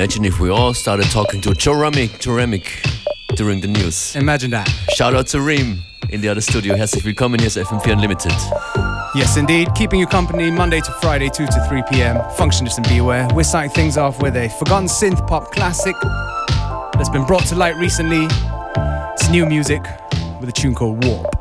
Imagine if we all started talking to Jeremic, Jeremic during the news. Imagine that. Shout out to Reem in the other studio. Herzlich willkommen, hier ist FM4 Unlimited. Yes, indeed. Keeping you company Monday to Friday, 2 to 3 p.m. Functionist and Beware. We're starting things off with a forgotten synth pop classic that's been brought to light recently. It's new music with a tune called Warp.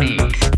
Technique.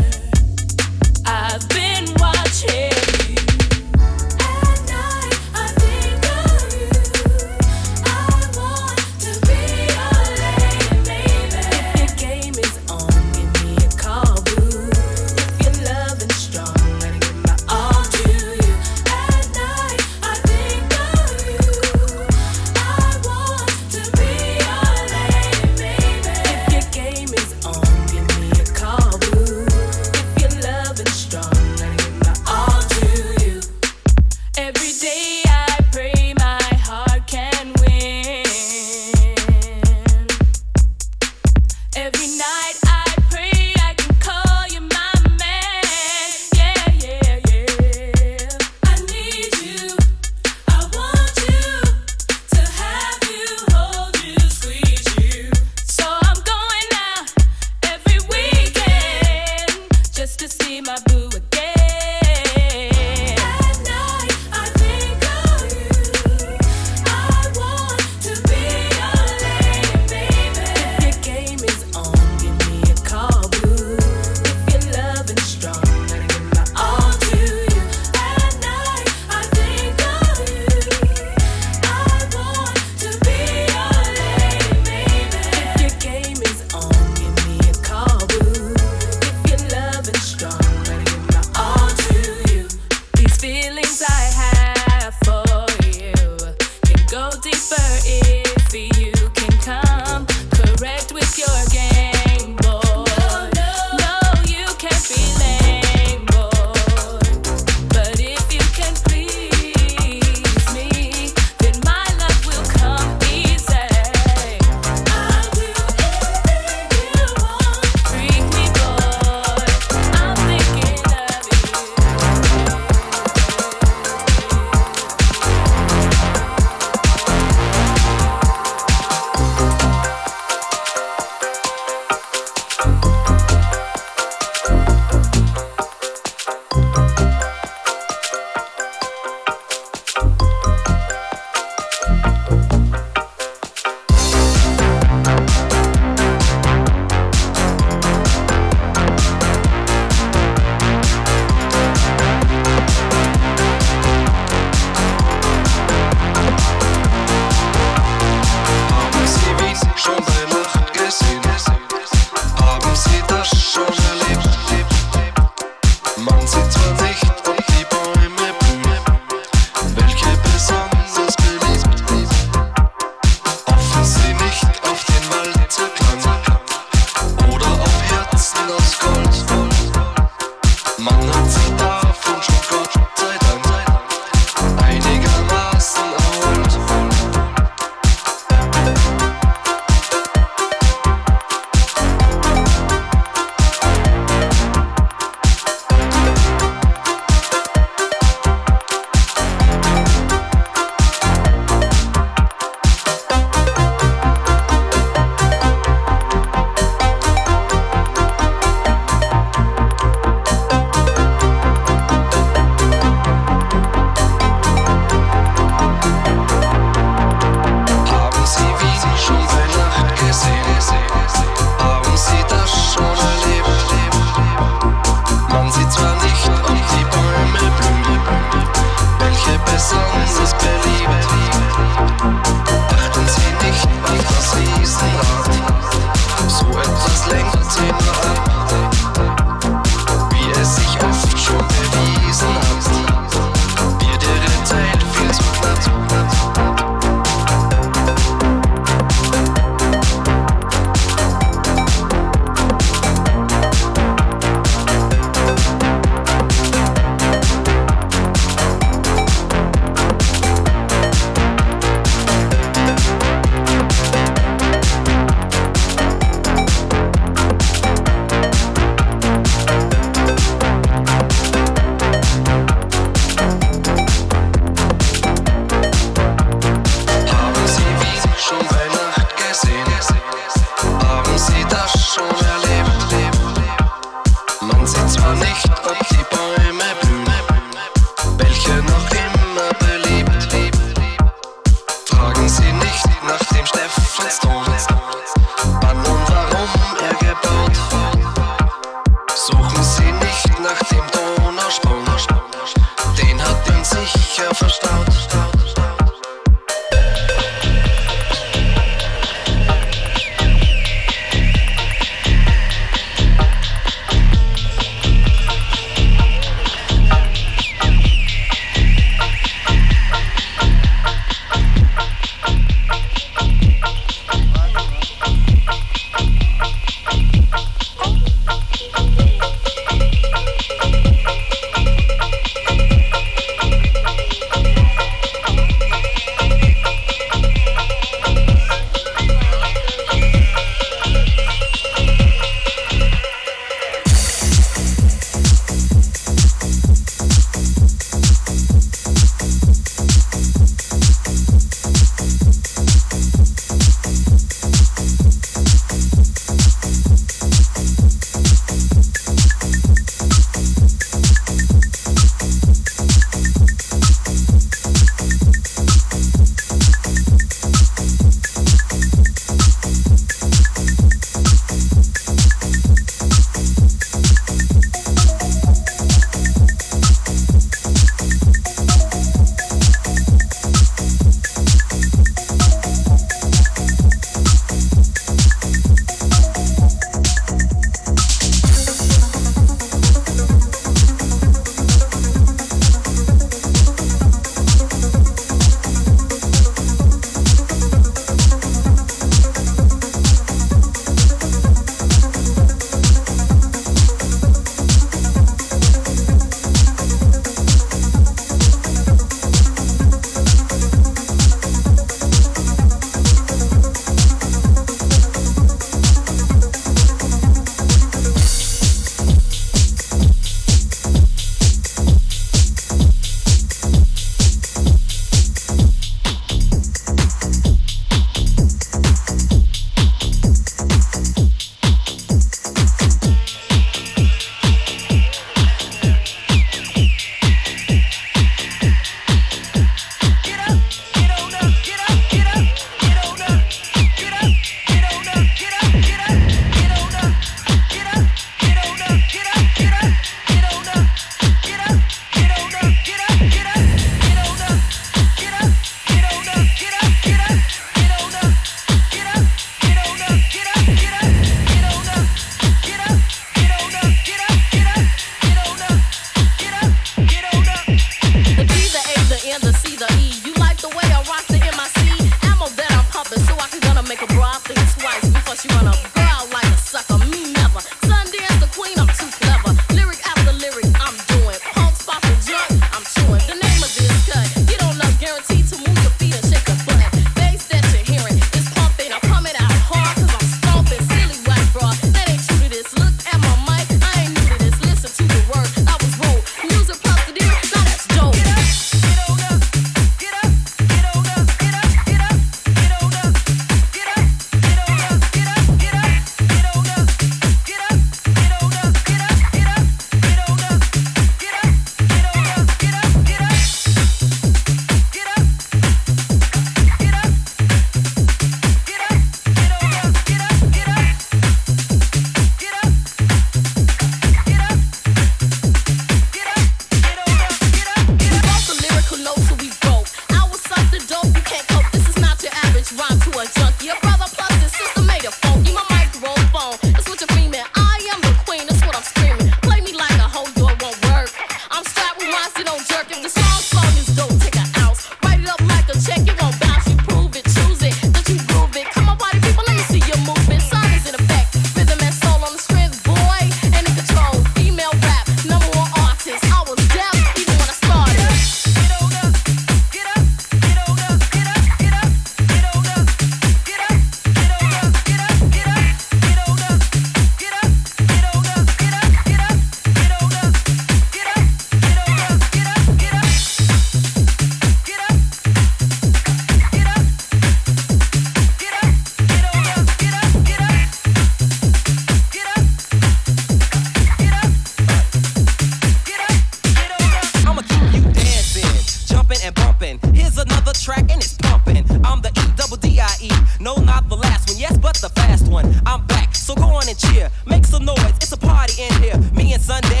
track and it's pumping. I'm the E double D I E. No, not the last one, yes, but the fast one. I'm back, so go on and cheer. Make some noise, it's a party in here. Me and Sunday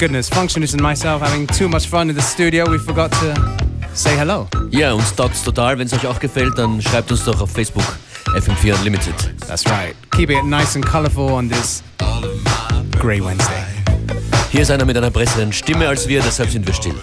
goodness, Functionist and myself having too much fun in the studio. We forgot to say hello. Ja, uns taugt's total. Wenn es euch auch gefällt, dann schreibt uns doch auf Facebook FM4 Unlimited. That's right. Keeping it nice and colorful on this Grey Wednesday. Hier ist einer mit einer besseren Stimme als wir, deshalb sind wir still.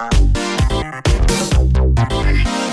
Thank you.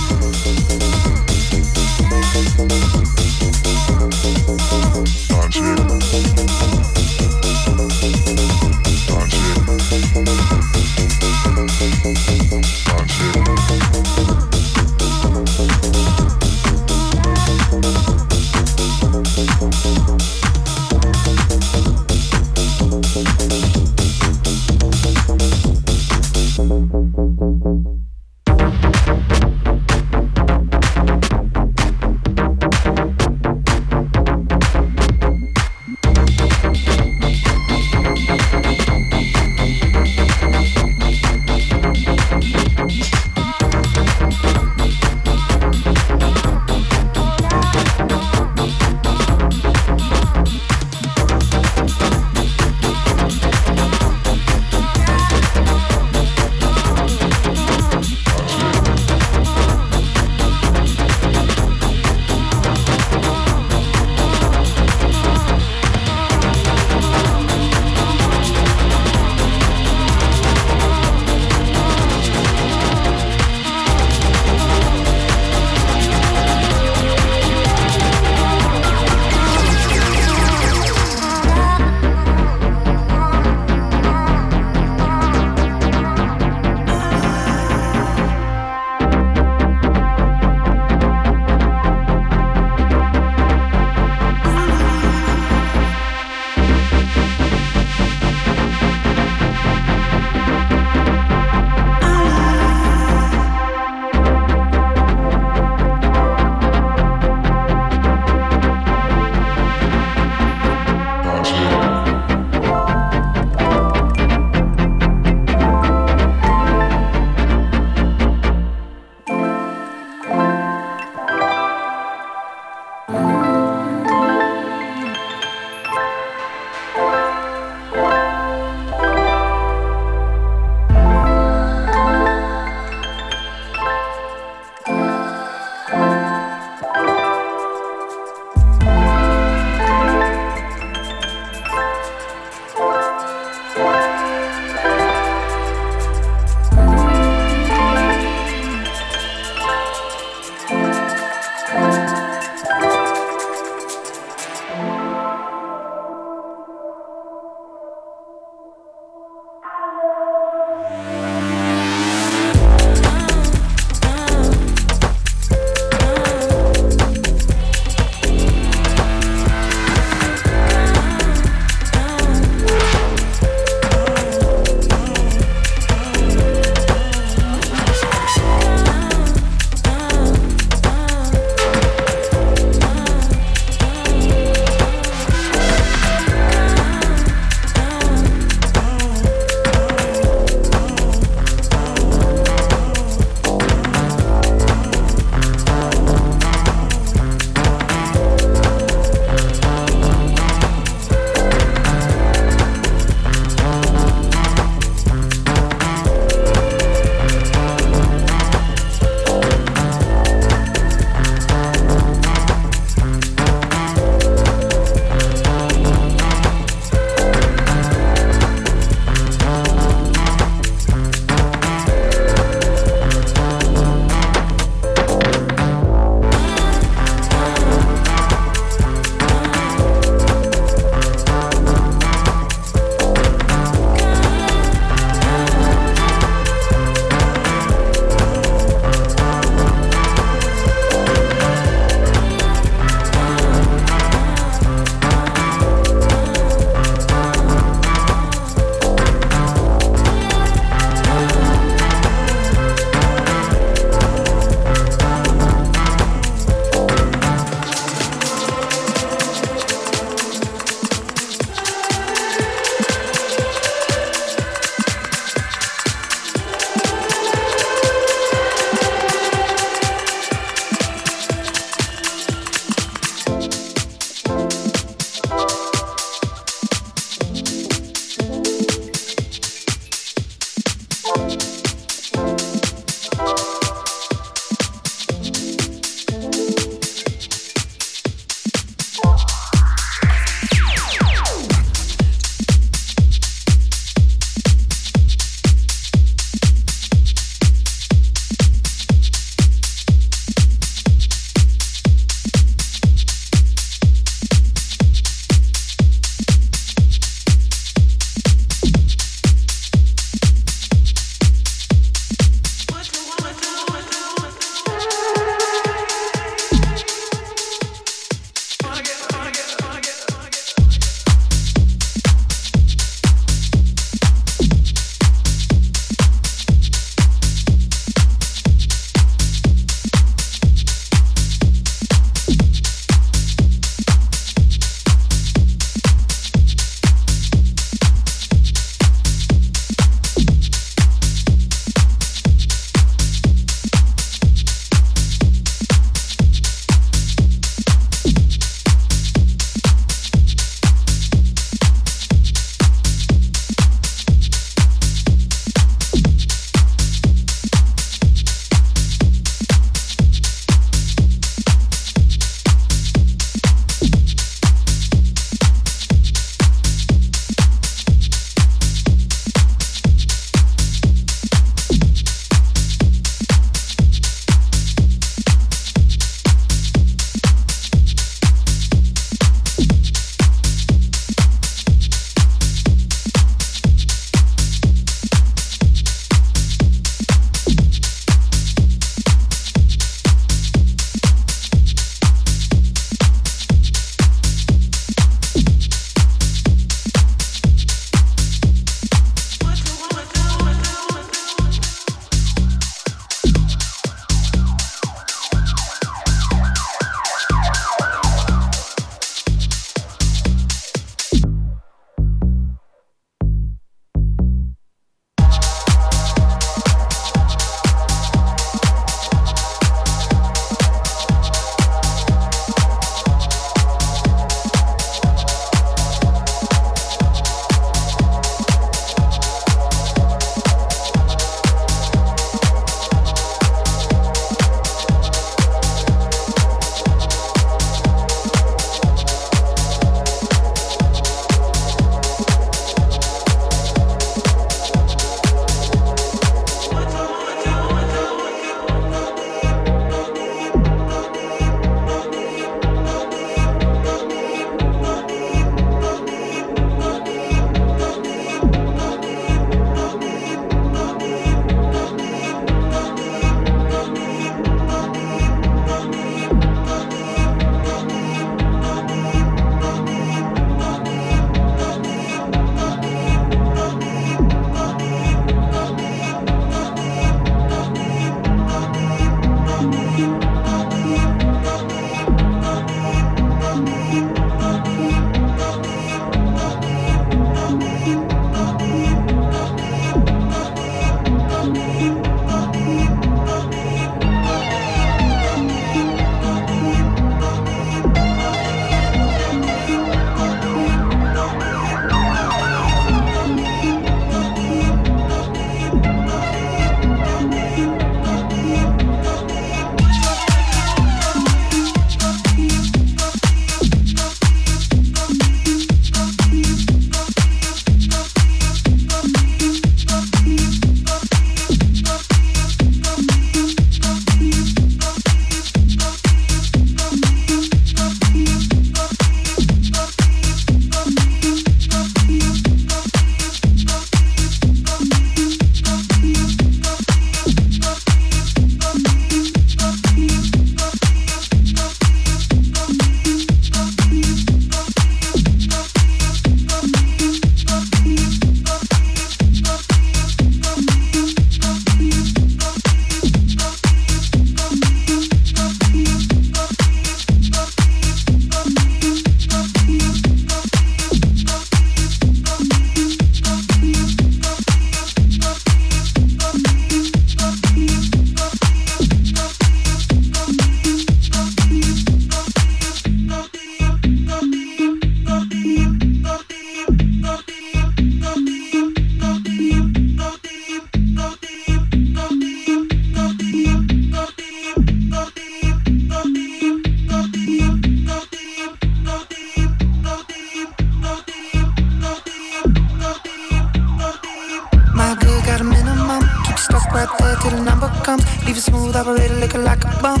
number come. Leave it smooth operator looking like a bum.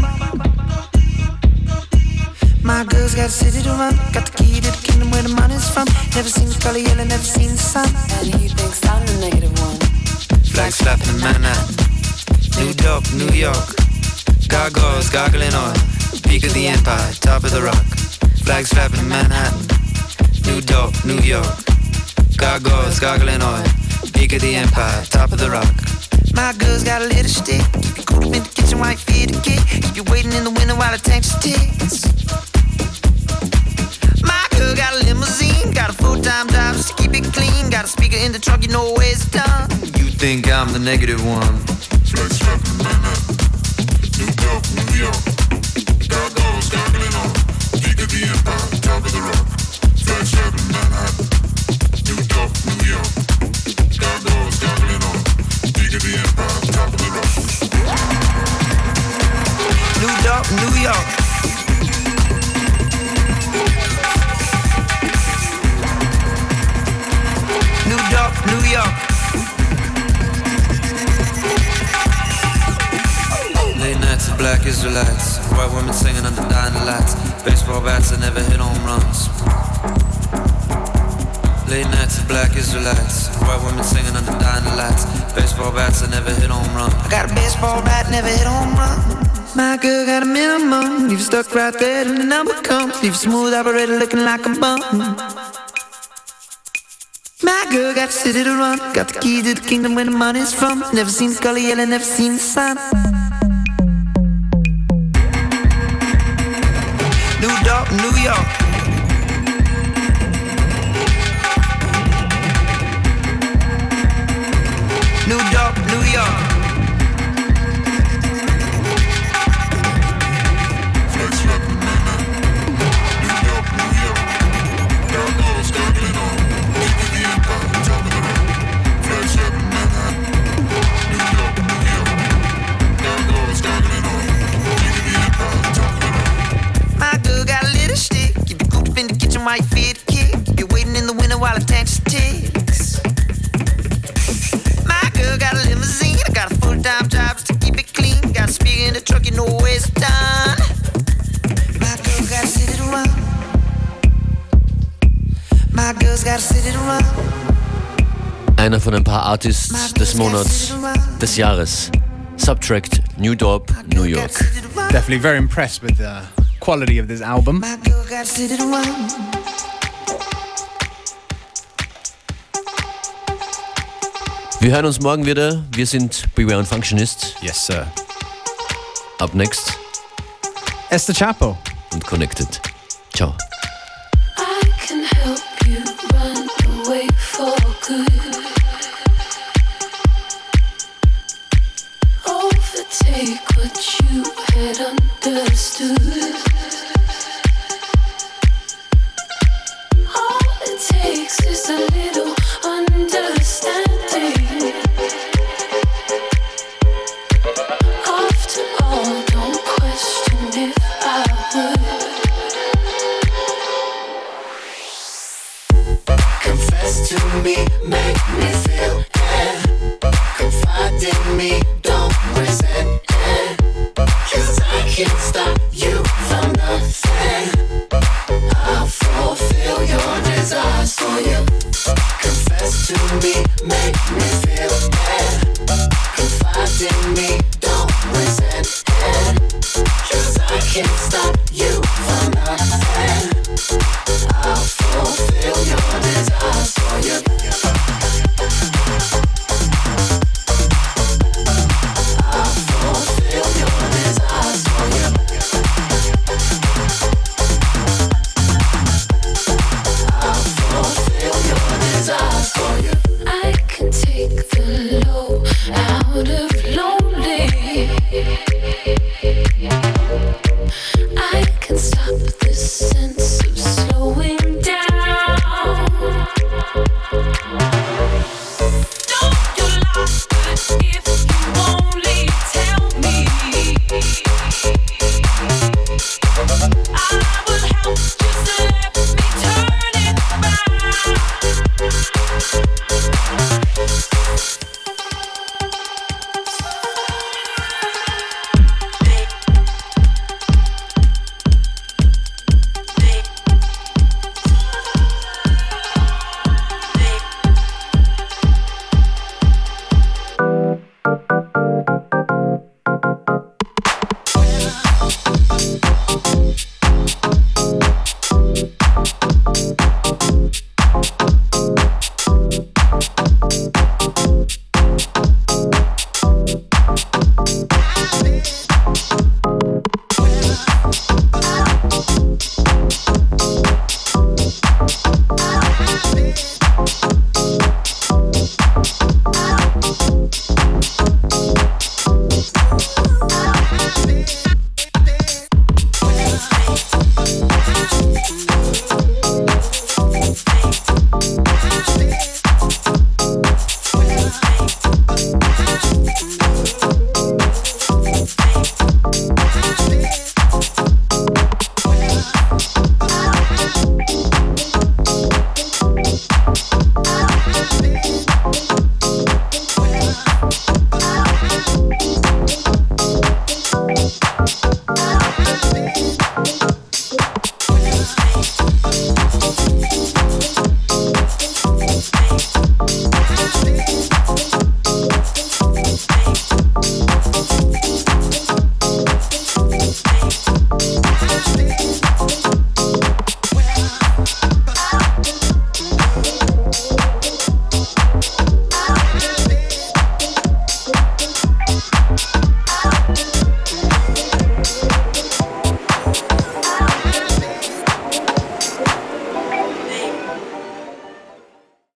My girls got a city to run. Got the key to the kingdom where the money's from. Never seen the color yellow, never seen the sun. And he thinks I'm the negative one. Flag slapping Manhattan. New York, New York. Gargoyles gargling on Peak of the empire, top of the rock. Flag slapping Manhattan. New York, New York. Gargoyles gargling on Peak of the empire, top of the rock. My girl's got a little stick. Keep you cool in the kitchen while you feed the kid. Keep you waiting in the window while the tanks ticks. My girl got a limousine, got a full-time job just to keep it clean. Got a speaker in the trunk, you know where it's done. You think I'm the negative one? Flex rapping Manhattan, New York, New York. Gargoyles gargling on, peak of the empire, top of the rock. Flex rapping Manhattan, New York, New York. New York, New York. New York, New York. Late nights of black Israelites, white women singing under dying lights. Baseball bats that never hit home runs. Late nights of black Israelites, white women singing under dying lights. Baseball bats that never hit home run. I got a baseball bat, never hit home run. My girl got a minimum. Leave stuck right there till the number comes. Leave smooth operator looking like a bum. My girl got city to run. Got the key to the kingdom where the money's from. Never seen the color yellow, never seen the sun. New York, New York. New York, New York. Von ein paar Artists des Monats, des Jahres. SBTRKT, New Dorp, New York. Definitely very impressed with the quality of this album. My girl got a city to run. Wir hören uns morgen wieder. Wir sind Beware und Functionist. Yes, sir. Up next Esther Chapo. und Connected.